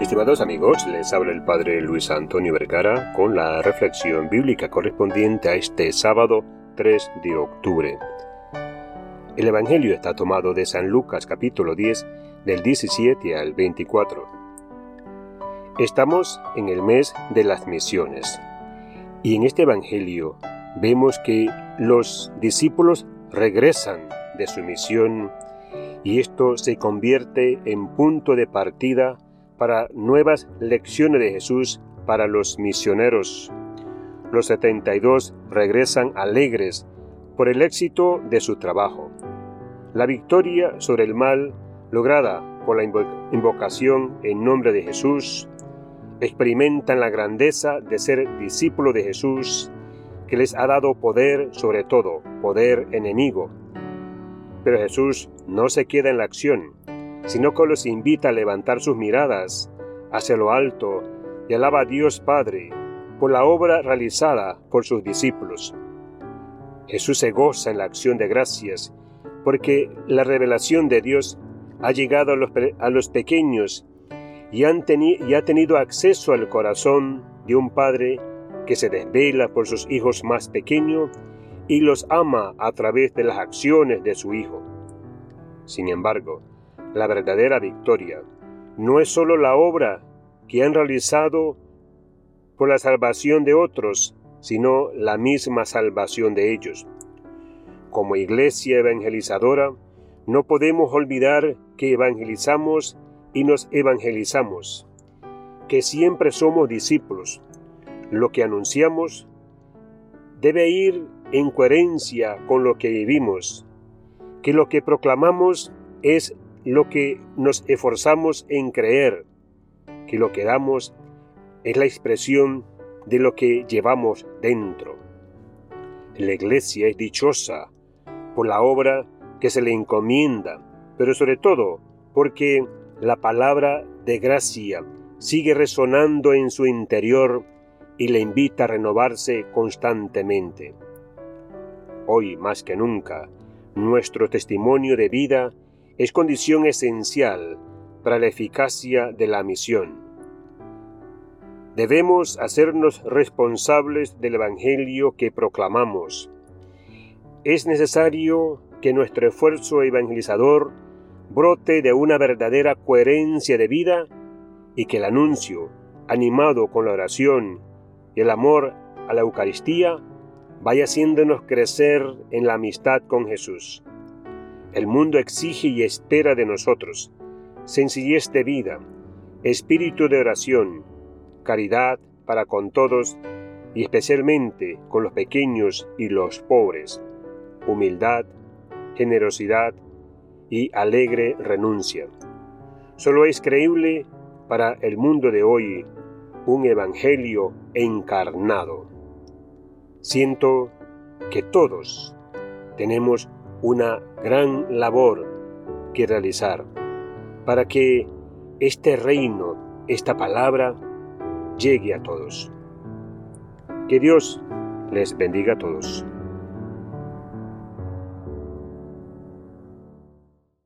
Estimados amigos, les habla el Padre Luis Antonio Vergara con la reflexión bíblica correspondiente a este sábado 3 de octubre. El Evangelio está tomado de San Lucas capítulo 10 del 17 al 24. Estamos en el mes de las misiones y en este Evangelio vemos que los discípulos regresan de su misión y esto se convierte en punto de partida para nuevas lecciones de Jesús para los misioneros. Los 72 regresan alegres por el éxito de su trabajo. La victoria sobre el mal lograda por la invocación en nombre de Jesús, experimentan la grandeza de ser discípulo de Jesús, que les ha dado poder sobre todo, poder enemigo. Pero Jesús no se queda en la acción, sino que los invita a levantar sus miradas hacia lo alto y alaba a Dios Padre por la obra realizada por sus discípulos. Jesús se goza en la acción de gracias porque la revelación de Dios ha llegado a los, pequeños y, han y ha tenido acceso al corazón de un Padre que se desvela por sus hijos más pequeños y los ama a través de las acciones de su Hijo. Sin embargo, la verdadera victoria no es sólo la obra que han realizado por la salvación de otros, sino la misma salvación de ellos. Como iglesia evangelizadora, no podemos olvidar que evangelizamos y nos evangelizamos, que siempre somos discípulos. Lo que anunciamos debe ir en coherencia con lo que vivimos, que lo que proclamamos es lo que nos esforzamos en creer, que lo que damos es la expresión de lo que llevamos dentro. La iglesia es dichosa por la obra que se le encomienda, pero sobre todo porque la palabra de gracia sigue resonando en su interior y le invita a renovarse constantemente. Hoy más que nunca, nuestro testimonio de vida es condición esencial para la eficacia de la misión. Debemos hacernos responsables del Evangelio que proclamamos. Es necesario que nuestro esfuerzo evangelizador brote de una verdadera coherencia de vida y que el anuncio, animado con la oración y el amor a la Eucaristía, vaya haciéndonos crecer en la amistad con Jesús. El mundo exige y espera de nosotros sencillez de vida, espíritu de oración, caridad para con todos y especialmente con los pequeños y los pobres, humildad, generosidad y alegre renuncia. Solo es creíble para el mundo de hoy un evangelio encarnado. Siento que todos tenemos una gran labor que realizar para que este reino, esta palabra, llegue a todos. Que Dios les bendiga a todos.